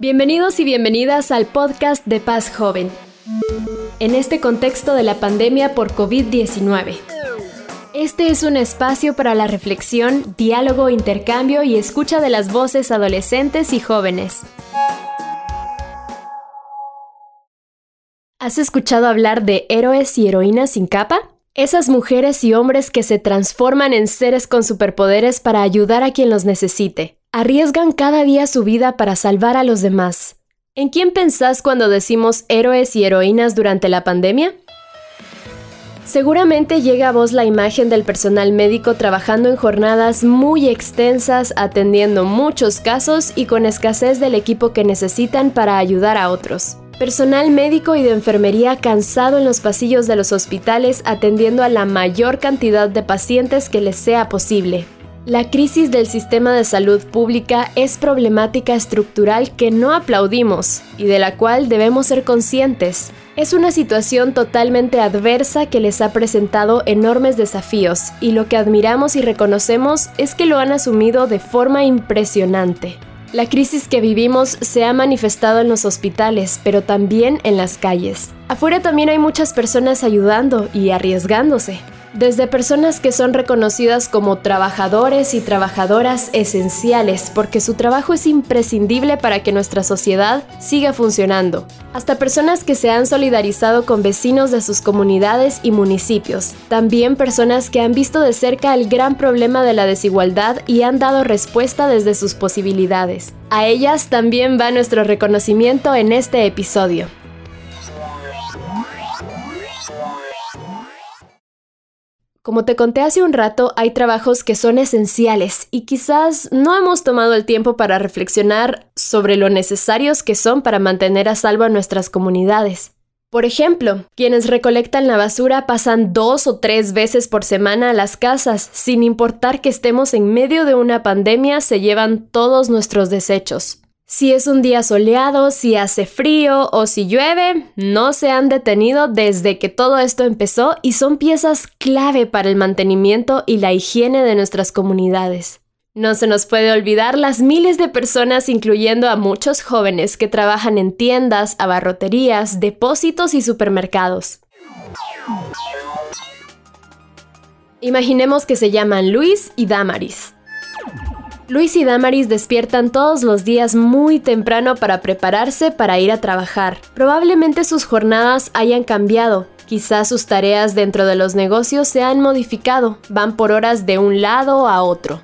Bienvenidos y bienvenidas al podcast de Paz Joven, en este contexto de la pandemia por COVID-19. Este es un espacio para la reflexión, diálogo, intercambio y escucha de las voces adolescentes y jóvenes. ¿Has escuchado hablar de héroes y heroínas sin capa? Esas mujeres y hombres que se transforman en seres con superpoderes para ayudar a quien los necesite. Arriesgan cada día su vida para salvar a los demás. ¿En quién pensás cuando decimos héroes y heroínas durante la pandemia? Seguramente llega a vos la imagen del personal médico trabajando en jornadas muy extensas, atendiendo muchos casos y con escasez del equipo que necesitan para ayudar a otros. Personal médico y de enfermería cansado en los pasillos de los hospitales atendiendo a la mayor cantidad de pacientes que les sea posible. La crisis del sistema de salud pública es problemática estructural que no aplaudimos y de la cual debemos ser conscientes. Es una situación totalmente adversa que les ha presentado enormes desafíos y lo que admiramos y reconocemos es que lo han asumido de forma impresionante. La crisis que vivimos se ha manifestado en los hospitales, pero también en las calles. Afuera también hay muchas personas ayudando y arriesgándose desde personas que son reconocidas como trabajadores y trabajadoras esenciales porque su trabajo es imprescindible para que nuestra sociedad siga funcionando, hasta personas que se han solidarizado con vecinos de sus comunidades y municipios, también personas que han visto de cerca el gran problema de la desigualdad y han dado respuesta desde sus posibilidades. A ellas también va nuestro reconocimiento en este episodio. Como te conté hace un rato, hay trabajos que son esenciales y quizás no hemos tomado el tiempo para reflexionar sobre lo necesarios que son para mantener a salvo a nuestras comunidades. Por ejemplo, quienes recolectan la basura pasan dos o tres veces por semana a las casas, sin importar que estemos en medio de una pandemia, se llevan todos nuestros desechos. Si es un día soleado, si hace frío o si llueve, no se han detenido desde que todo esto empezó y son piezas clave para el mantenimiento y la higiene de nuestras comunidades. No se nos puede olvidar las miles de personas, incluyendo a muchos jóvenes que trabajan en tiendas, abarroterías, depósitos y supermercados. Imaginemos que se llaman Luis y Damaris. Luis y Damaris despiertan todos los días muy temprano para prepararse para ir a trabajar. Probablemente sus jornadas hayan cambiado, quizás sus tareas dentro de los negocios se han modificado, van por horas de un lado a otro.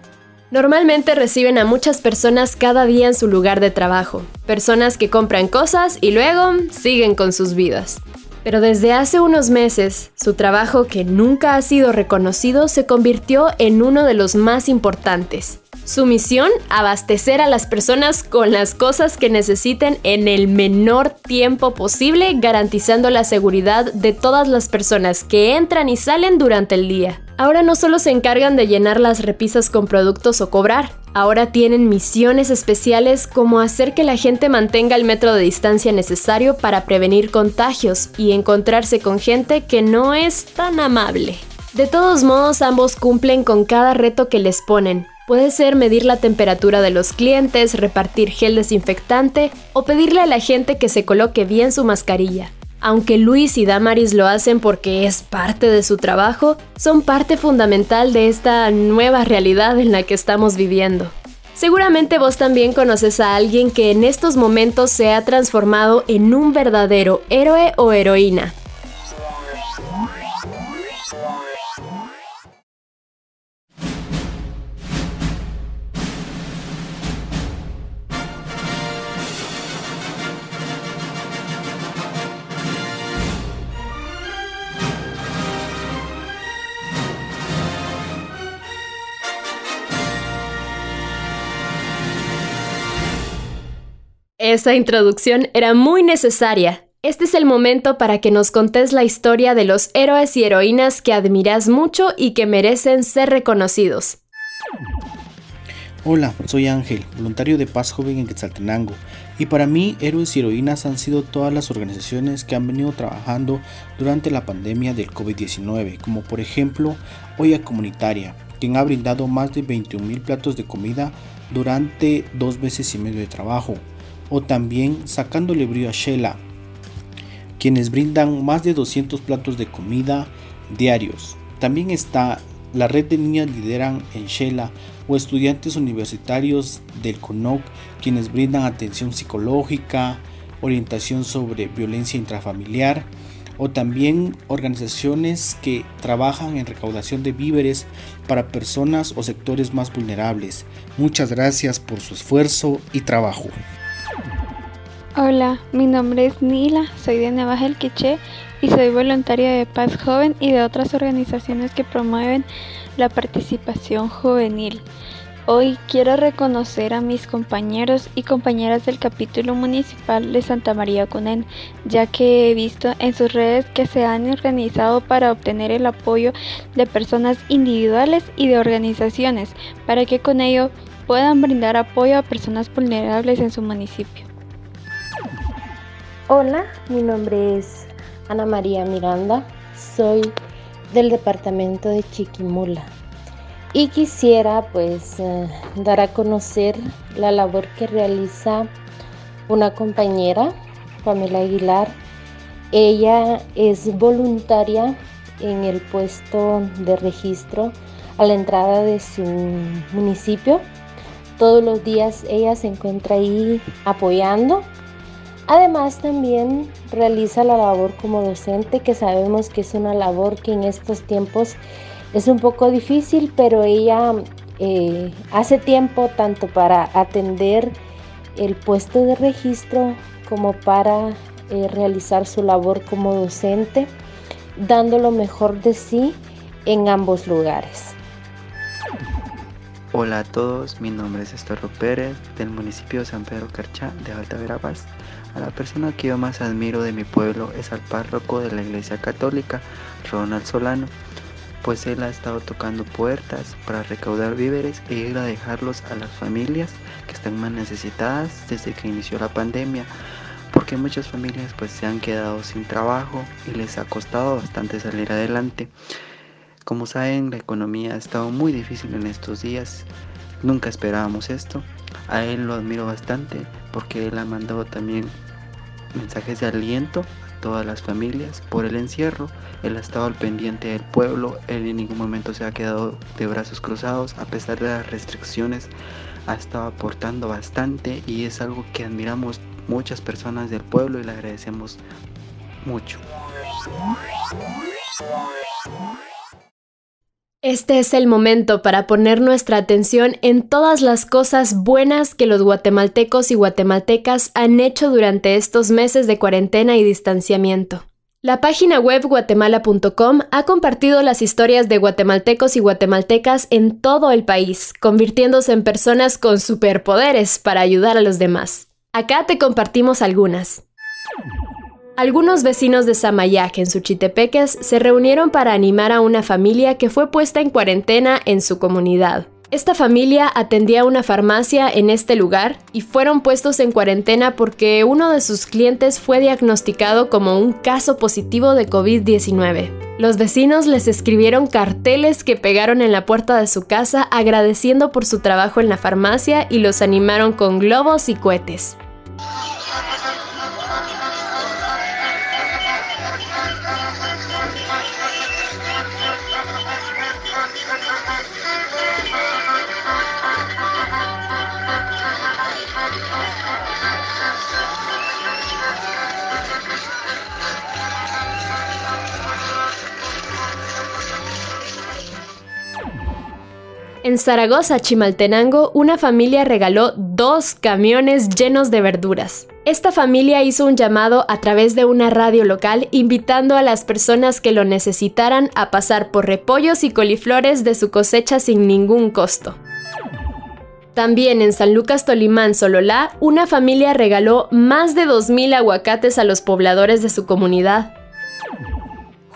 Normalmente reciben a muchas personas cada día en su lugar de trabajo, personas que compran cosas y luego siguen con sus vidas. Pero desde hace unos meses, su trabajo que nunca ha sido reconocido se convirtió en uno de los más importantes. Su misión, abastecer a las personas con las cosas que necesiten en el menor tiempo posible, garantizando la seguridad de todas las personas que entran y salen durante el día. Ahora no solo se encargan de llenar las repisas con productos o cobrar, ahora tienen misiones especiales como hacer que la gente mantenga el metro de distancia necesario para prevenir contagios y encontrarse con gente que no es tan amable. De todos modos, ambos cumplen con cada reto que les ponen, Puede ser medir la temperatura de los clientes, repartir gel desinfectante o pedirle a la gente que se coloque bien su mascarilla. Aunque Luis y Damaris lo hacen porque es parte de su trabajo, son parte fundamental de esta nueva realidad en la que estamos viviendo. Seguramente vos también conoces a alguien que en estos momentos se ha transformado en un verdadero héroe o heroína. Esa introducción era muy necesaria. Este es el momento para que nos contes la historia de los héroes y heroínas que admiras mucho y que merecen ser reconocidos. Hola, soy Ángel, voluntario de Paz Joven en Quetzaltenango, y para mí héroes y heroínas han sido todas las organizaciones que han venido trabajando durante la pandemia del COVID-19, como por ejemplo Olla Comunitaria, quien ha brindado más de 21 mil platos de comida durante dos meses y medio de trabajo, o también Sacándole Brío a Shela, quienes brindan más de 200 platos de comida diarios. También está la red de niñas lideran en Shela o estudiantes universitarios del CONOC quienes brindan atención psicológica, orientación sobre violencia intrafamiliar o también organizaciones que trabajan en recaudación de víveres para personas o sectores más vulnerables. Muchas gracias por su esfuerzo y trabajo. Hola, mi nombre es Nila, soy de Navaja El y soy voluntaria de Paz Joven y de otras organizaciones que promueven la participación juvenil. Hoy quiero reconocer a mis compañeros y compañeras del capítulo municipal de Santa María Cunén, ya que he visto en sus redes que se han organizado para obtener el apoyo de personas individuales y de organizaciones, para que con ello puedan brindar apoyo a personas vulnerables en su municipio. Hola, mi nombre es Ana María Miranda, soy del departamento de Chiquimula y quisiera pues eh, dar a conocer la labor que realiza una compañera, Pamela Aguilar. Ella es voluntaria en el puesto de registro a la entrada de su municipio. Todos los días ella se encuentra ahí apoyando. Además también realiza la labor como docente, que sabemos que es una labor que en estos tiempos es un poco difícil, pero ella eh, hace tiempo tanto para atender el puesto de registro como para eh, realizar su labor como docente, dando lo mejor de sí en ambos lugares. Hola a todos, mi nombre es Estorro Pérez del municipio de San Pedro Carchá de Alta Verapaz. La persona que yo más admiro de mi pueblo es al párroco de la Iglesia Católica, Ronald Solano pues él ha estado tocando puertas para recaudar víveres e ir a dejarlos a las familias que están más necesitadas desde que inició la pandemia porque muchas familias pues se han quedado sin trabajo y les ha costado bastante salir adelante. Como saben, la economía ha estado muy difícil en estos días. Nunca esperábamos esto. A él lo admiro bastante porque él ha mandado también mensajes de aliento todas las familias por el encierro. Él ha estado al pendiente del pueblo, él en ningún momento se ha quedado de brazos cruzados, a pesar de las restricciones, ha estado aportando bastante y es algo que admiramos muchas personas del pueblo y le agradecemos mucho. Este es el momento para poner nuestra atención en todas las cosas buenas que los guatemaltecos y guatemaltecas han hecho durante estos meses de cuarentena y distanciamiento. La página web guatemala.com ha compartido las historias de guatemaltecos y guatemaltecas en todo el país, convirtiéndose en personas con superpoderes para ayudar a los demás. Acá te compartimos algunas. Algunos vecinos de Samayac en Suchitepeques se reunieron para animar a una familia que fue puesta en cuarentena en su comunidad. Esta familia atendía una farmacia en este lugar y fueron puestos en cuarentena porque uno de sus clientes fue diagnosticado como un caso positivo de COVID-19. Los vecinos les escribieron carteles que pegaron en la puerta de su casa agradeciendo por su trabajo en la farmacia y los animaron con globos y cohetes. En Zaragoza, Chimaltenango, una familia regaló dos camiones llenos de verduras. Esta familia hizo un llamado a través de una radio local invitando a las personas que lo necesitaran a pasar por repollos y coliflores de su cosecha sin ningún costo. También en San Lucas Tolimán, Sololá, una familia regaló más de 2.000 aguacates a los pobladores de su comunidad.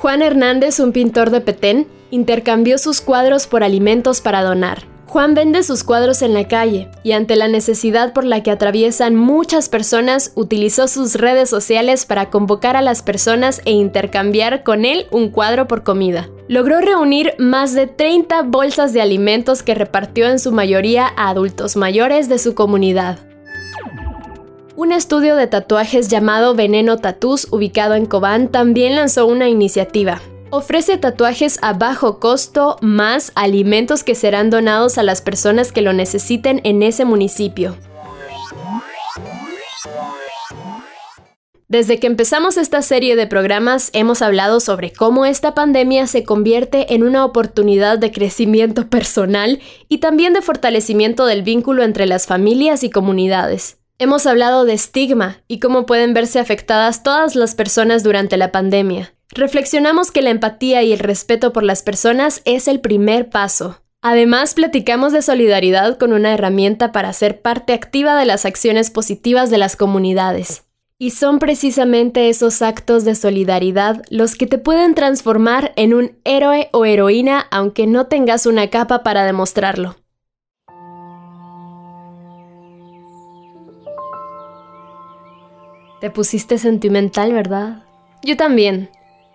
Juan Hernández, un pintor de Petén, intercambió sus cuadros por alimentos para donar. Juan vende sus cuadros en la calle y ante la necesidad por la que atraviesan muchas personas utilizó sus redes sociales para convocar a las personas e intercambiar con él un cuadro por comida. Logró reunir más de 30 bolsas de alimentos que repartió en su mayoría a adultos mayores de su comunidad. Un estudio de tatuajes llamado Veneno Tattoos, ubicado en Cobán, también lanzó una iniciativa. Ofrece tatuajes a bajo costo más alimentos que serán donados a las personas que lo necesiten en ese municipio. Desde que empezamos esta serie de programas hemos hablado sobre cómo esta pandemia se convierte en una oportunidad de crecimiento personal y también de fortalecimiento del vínculo entre las familias y comunidades. Hemos hablado de estigma y cómo pueden verse afectadas todas las personas durante la pandemia. Reflexionamos que la empatía y el respeto por las personas es el primer paso. Además, platicamos de solidaridad con una herramienta para ser parte activa de las acciones positivas de las comunidades. Y son precisamente esos actos de solidaridad los que te pueden transformar en un héroe o heroína aunque no tengas una capa para demostrarlo. Te pusiste sentimental, ¿verdad? Yo también.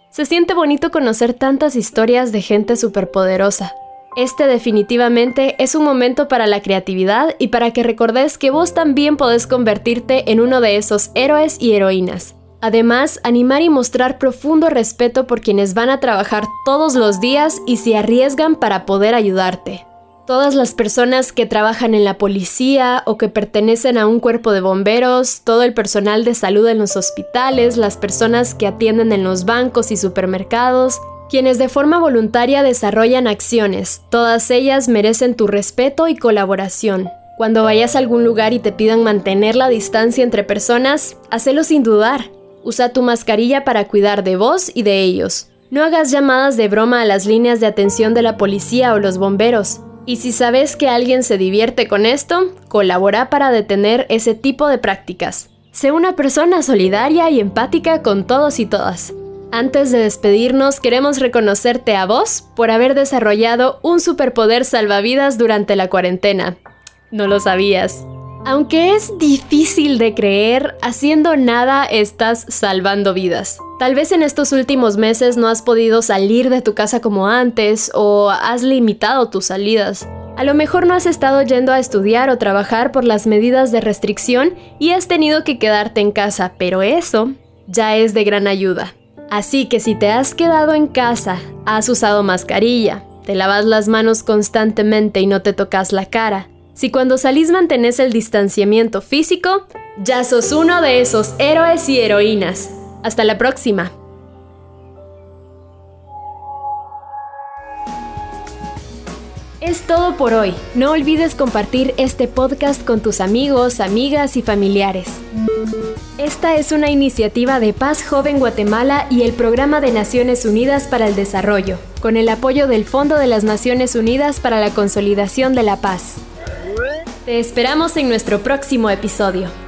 Se siente bonito conocer tantas historias de gente superpoderosa este definitivamente es un momento para la creatividad y para que recordes que vos también podés convertirte en uno de esos héroes y heroínas. Además, animar y mostrar profundo respeto por quienes van a trabajar todos los días y se arriesgan para poder ayudarte. Todas las personas que trabajan en la policía o que pertenecen a un cuerpo de bomberos, todo el personal de salud en los hospitales, las personas que atienden en los bancos y supermercados, quienes de forma voluntaria desarrollan acciones, todas ellas merecen tu respeto y colaboración. Cuando vayas a algún lugar y te pidan mantener la distancia entre personas, hacelo sin dudar. Usa tu mascarilla para cuidar de vos y de ellos. No hagas llamadas de broma a las líneas de atención de la policía o los bomberos. Y si sabes que alguien se divierte con esto, colabora para detener ese tipo de prácticas. Sé una persona solidaria y empática con todos y todas. Antes de despedirnos, queremos reconocerte a vos por haber desarrollado un superpoder salvavidas durante la cuarentena. No lo sabías. Aunque es difícil de creer, haciendo nada estás salvando vidas. Tal vez en estos últimos meses no has podido salir de tu casa como antes o has limitado tus salidas. A lo mejor no has estado yendo a estudiar o trabajar por las medidas de restricción y has tenido que quedarte en casa, pero eso ya es de gran ayuda. Así que si te has quedado en casa, has usado mascarilla, te lavas las manos constantemente y no te tocas la cara, si cuando salís mantenés el distanciamiento físico, ya sos uno de esos héroes y heroínas. Hasta la próxima. Es todo por hoy. No olvides compartir este podcast con tus amigos, amigas y familiares. Esta es una iniciativa de Paz Joven Guatemala y el Programa de Naciones Unidas para el Desarrollo, con el apoyo del Fondo de las Naciones Unidas para la Consolidación de la Paz. Te esperamos en nuestro próximo episodio.